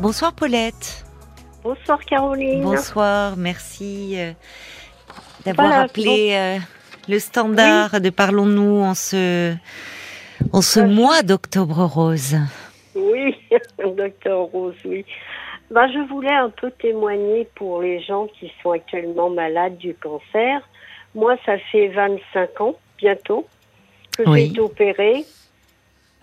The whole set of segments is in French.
Bonsoir Paulette. Bonsoir Caroline. Bonsoir, merci euh, d'avoir appelé euh, le standard de Parlons-nous en ce, en ce Euh, mois d'octobre rose. Oui, docteur Rose, oui. Bah, je voulais un peu témoigner pour les gens qui sont actuellement malades du cancer. Moi, ça fait 25 ans, bientôt, que Oui. j'ai été opérée.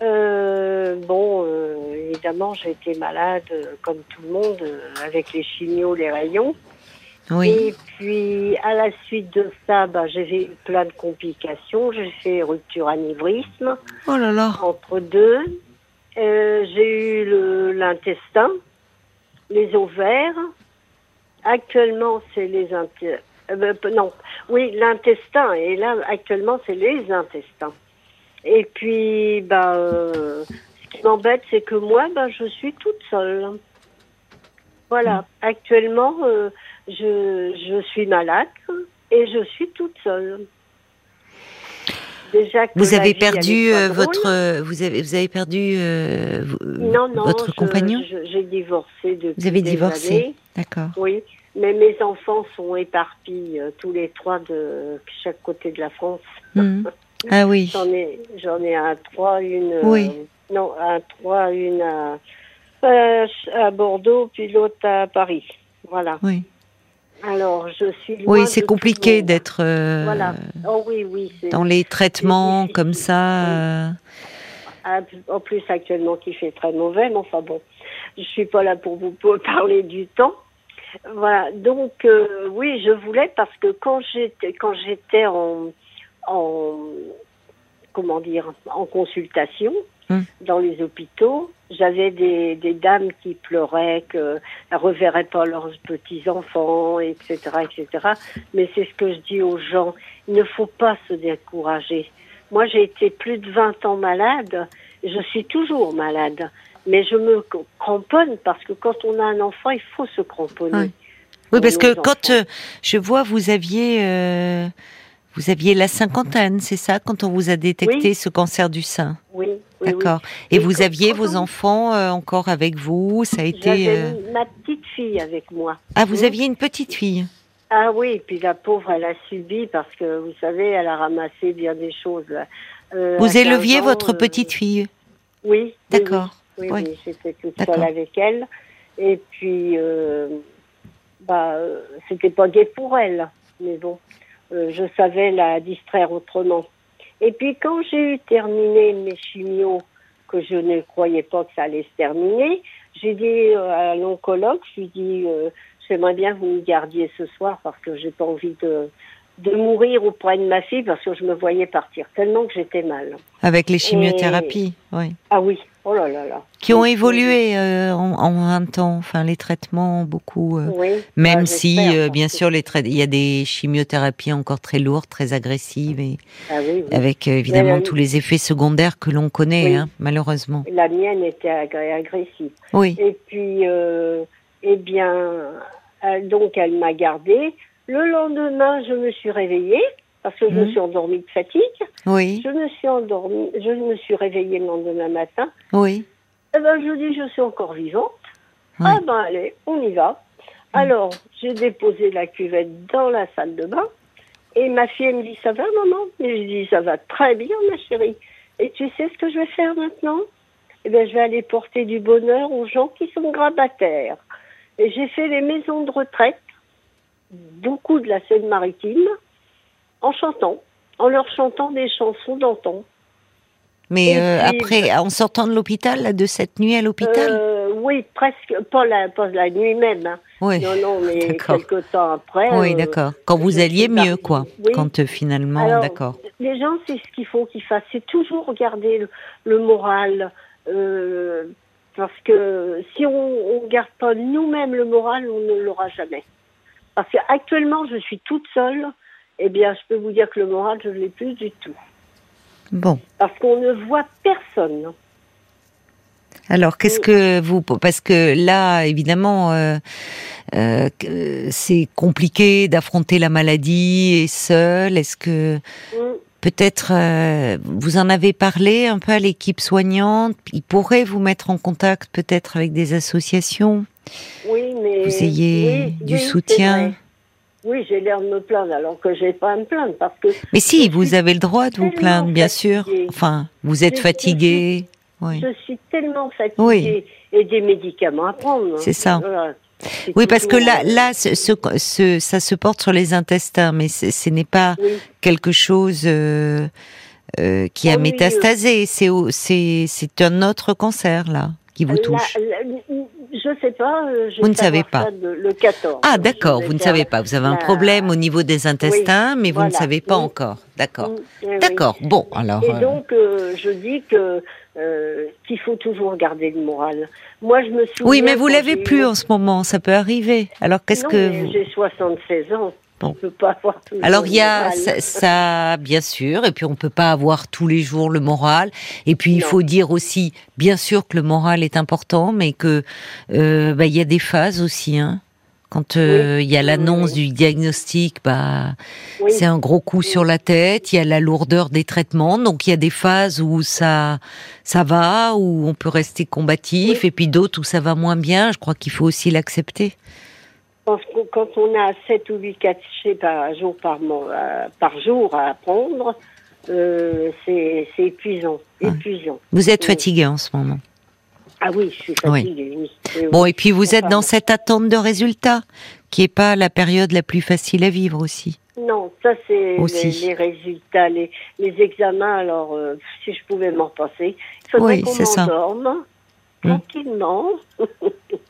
Euh, bon, euh, évidemment, j'ai été malade euh, comme tout le monde, avec les chimios, les rayons. Oui, Et puis, à la suite de ça, bah, j'ai eu plein de complications. J'ai fait rupture anévrisme. oh là là. entre deux. J'ai eu le- l'intestin, les ovaires. Actuellement, c'est les euh, ben, non, oui, l'intestin. Et là, actuellement, c'est les intestins. Et puis, bah, euh, ce qui m'embête, c'est que moi, bah, je suis toute seule. Voilà. Actuellement, euh, je, je suis malade et je suis toute seule. Déjà que Vous avez perdu euh, votre, vous avez, vous avez perdu euh, Non, non, votre je- compagnon? J'ai divorcé depuis Vous avez des divorcé, d'accord. Oui, mais mes enfants sont éparpillés euh, tous les trois de chaque côté de la France. Mhm. Ah oui, J'en ai, j'en ai un à trois, une. euh, non, un à trois, une à, euh, à Bordeaux, puis l'autre à Paris. Voilà. oui. Alors, je suis. loin Oui, c'est compliqué d'être euh, Voilà. Oh oui, oui. dans les traitements comme ça. euh, Ah, En plus, actuellement, qui fait très mauvais, mais enfin bon, je suis pas là pour vous parler du temps. Voilà. Donc, euh, oui, je voulais parce que quand j'étais, quand j'étais en, en, comment dire, en consultation Hum. dans les hôpitaux, j'avais des, des dames qui pleuraient qu'elles ne reverraient pas leurs petits-enfants, etc., etc. Mais c'est ce que je dis aux gens. Il ne faut pas se décourager. Moi, j'ai été plus de 20 ans malade. Je suis toujours malade. Mais je me cramponne parce que quand on a un enfant, il faut se cramponner. Oui, parce que quand euh, je vois, vous aviez, euh, vous aviez la cinquantaine, c'est ça, quand on vous a détecté Oui. ce cancer du sein. Oui, oui, oui. D'accord. Et, Et vous aviez vos enfants euh, encore avec vous Ça a été. Euh, ma petite fille avec moi. Ah, vous aviez une petite fille. Ah oui, puis la pauvre, elle a subi parce que, vous savez, elle a ramassé bien des choses. là. Euh, Vous 15 éleviez ans, votre euh, petite fille. Oui. D'accord. Oui, Oui. j'étais toute seule avec elle. Et puis, bah, c'était pas gai pour elle. Mais bon, je savais la distraire autrement. Et puis, quand j'ai eu terminé mes chimios, que je ne croyais pas que ça allait se terminer, j'ai dit euh, à l'oncologue, je lui ai dit, euh, j'aimerais bien que vous me gardiez ce soir parce que j'ai pas envie de, de mourir auprès de ma fille parce que je me voyais partir tellement que j'étais mal. Avec les chimiothérapies, oui. Ah oui, oh là là là. Qui ont évolué euh, en, en 20 ans, enfin les traitements beaucoup. euh, Oui. Même Ah, si, euh, bien sûr, les il y a des chimiothérapies encore très lourdes, très agressives, et Ah oui, oui. avec évidemment tous les effets secondaires que l'on connaît, hein, malheureusement. La mienne était agressive. Oui, Et puis, eh bien, donc elle m'a gardée. Le lendemain, je me suis réveillée parce que je me Mhm. suis endormie de fatigue. oui, Je me suis endormie, je me suis réveillée le lendemain matin. oui. Eh ben, je dis, je suis encore vivante. Oui. Ah ben, allez, on y va. Alors, j'ai déposé la cuvette dans la salle de bain. Et ma fille, elle me dit, ça va, maman? Et je dis, ça va très bien, ma chérie. Et tu sais ce que je vais faire maintenant? Eh bien, je vais aller porter du bonheur aux gens qui sont grabataires. Et j'ai fait les maisons de retraite, beaucoup de la Seine-Maritime, en chantant, en leur chantant des chansons d'antan. Mais euh, puis- après, en sortant de l'hôpital, de cette nuit à l'hôpital? Euh, oui, presque, pas la, pas la nuit même. hein. Oui, Non, non, mais D'accord. quelque temps après. oui, euh, d'accord. Quand vous alliez mieux, quoi. Oui. Quand finalement, d'accord. Les gens, c'est ce qu'il faut qu'ils fassent. C'est toujours regarder le, le moral. parce que si on ne garde pas nous-mêmes le moral, on ne l'aura jamais. Parce qu'actuellement, je suis toute seule. Eh bien, je peux vous dire que le moral, je ne l'ai plus du tout. Bon. Parce qu'on ne voit personne. Alors, qu'est-ce que vous... Parce que là, évidemment, euh, euh, c'est compliqué d'affronter la maladie et seul. Est-ce que... Mm. peut-être vous en avez parlé un peu à l'équipe soignante? Ils pourraient vous mettre en contact peut-être avec des associations? Oui, mais vous ayez du soutien? Oui, j'ai l'air de me plaindre alors que j'ai pas à me plaindre parce que. Mais si, vous avez le droit de vous plaindre, bien sûr. Enfin, vous êtes fatigué. Je suis tellement fatiguée et des médicaments à prendre. C'est ça. Oui, parce que là, là, ce, ce, ça se porte sur les intestins, mais ce n'est pas quelque chose euh, euh, qui a métastasé. Euh. C'est c'est un autre cancer là qui vous touche. je ne sais pas. vous ne savez pas. le 14. Ah d'accord, vous ne savez pas. Vous avez un problème au niveau des intestins, mais vous ne savez pas encore. D'accord. D'accord. Bon, alors. Et donc, je dis que euh, qu'il faut toujours garder le moral. Moi, je me souviens. Oui, mais vous l'avez plus en ce moment, ça peut arriver. Alors, qu'est-ce que. J'ai 76 ans. Bon. On peut pas avoir Alors il y a ça, bien sûr, et puis on peut pas avoir tous les jours le moral. Et puis il faut dire aussi, bien sûr que le moral est important, mais que euh, bah, il y a des phases aussi. Hein. Quand euh, il y a l'annonce du diagnostic, bah, c'est un gros coup sur la tête. Il y a la lourdeur des traitements, donc il y a des phases où ça, ça va, où on peut rester combatif, et puis d'autres où ça va moins bien. Je crois qu'il faut aussi l'accepter. Quand on a 7 ou 8 cachets par jour, par, euh, par jour à prendre, euh, c'est épuisant, épuisant. Vous êtes fatigué en ce moment ah oui, je suis fatiguée. Bon, et puis vous êtes dans cette attente de résultats, qui n'est pas la période la plus facile à vivre aussi. Non, ça c'est les, résultats, les, examens. Alors, euh, si je pouvais m'en passer, il faudrait qu'on m'endorme. Tranquillement.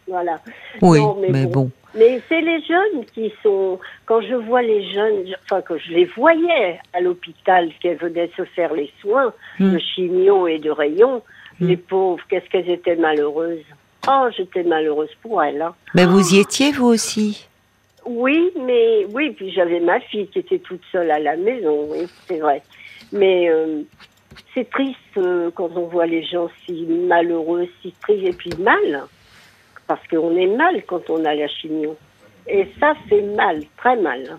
voilà. Oui, mais, bon. Mais c'est les jeunes qui sont. Quand je vois les jeunes, enfin que je les voyais à l'hôpital, qu'elles venaient se faire les soins de chimio et de rayons, Mm. Les pauvres, qu'est-ce qu'elles étaient malheureuses. Oh, j'étais malheureuse pour elles. Hein. Mais vous y étiez, vous aussi? Oui, mais oui, puis j'avais ma fille qui était toute seule à la maison, oui, c'est vrai. Mais euh, c'est triste euh, quand on voit les gens si malheureux, si tristes et puis mal. Parce qu'on est mal quand on a la chignon. Et ça, c'est mal, très mal.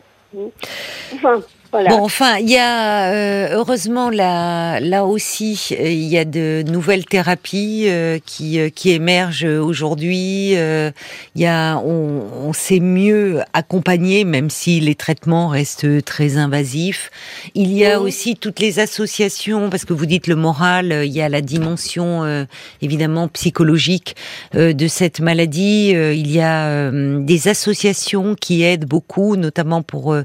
Bon, enfin, il y a euh, heureusement là, là aussi, euh, il y a de nouvelles thérapies euh, qui qui émergent aujourd'hui. Il y a, on, on sait mieux accompagner, même si les traitements restent très invasifs. Il y a aussi toutes les associations, parce que vous dites le moral, il y a la dimension évidemment psychologique de cette maladie. il y a des associations qui aident beaucoup, notamment pour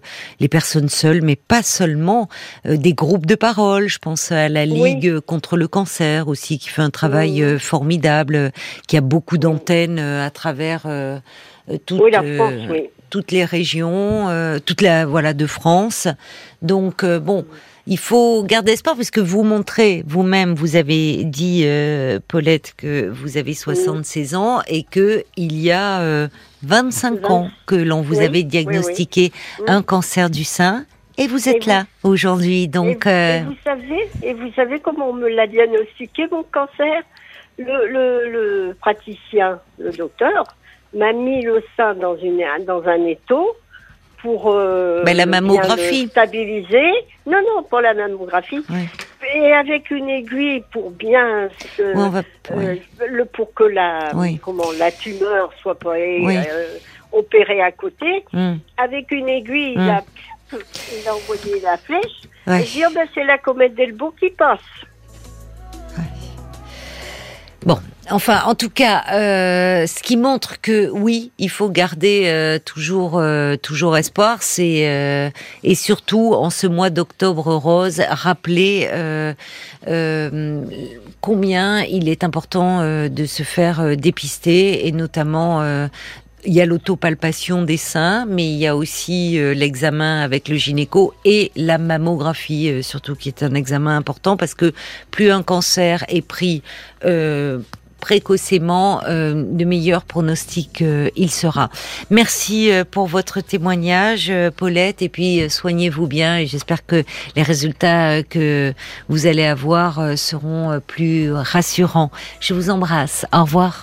les personnes seules, mais pas seulement euh, des groupes de parole. Je pense à la Ligue contre le cancer aussi, qui fait un travail euh, formidable, qui a beaucoup d'antennes euh, à travers toutes les régions, toute la voilà de France. Donc bon il faut garder espoir parce que vous montrez vous-même, vous avez dit Paulette que vous avez 76 ans et que il y a 25 ans que l'on vous avait diagnostiqué un cancer du sein et vous êtes là aujourd'hui, donc. Et, euh, vous savez, et vous savez comment on me l'a diagnostiqué mon cancer le, le, praticien, le docteur, m'a mis le sein dans une dans un étau pour euh, la mammographie stabiliser. Non, non, pour la mammographie. Et avec une aiguille pour bien euh, le pour que la comment la tumeur soit pas opérée à côté. Hmm. Avec une aiguille, il a il a envoyé la flèche. Et dis, oh, ben, c'est la comète Delbourg qui passe. Bon, enfin, en tout cas, euh, ce qui montre que oui, il faut garder euh, toujours, euh, toujours espoir, c'est et surtout en ce mois d'octobre rose, rappeler combien il est important de se faire dépister et notamment il y a l'autopalpation des seins, mais il y a aussi euh, l'examen avec le gynéco et la mammographie, euh, surtout qui est un examen important parce que plus un cancer est pris euh, précocement, de meilleurs pronostics il sera. Merci pour votre témoignage, Paulette, et puis soignez-vous bien et j'espère que les résultats que vous allez avoir seront plus rassurants. Je vous embrasse. Au revoir.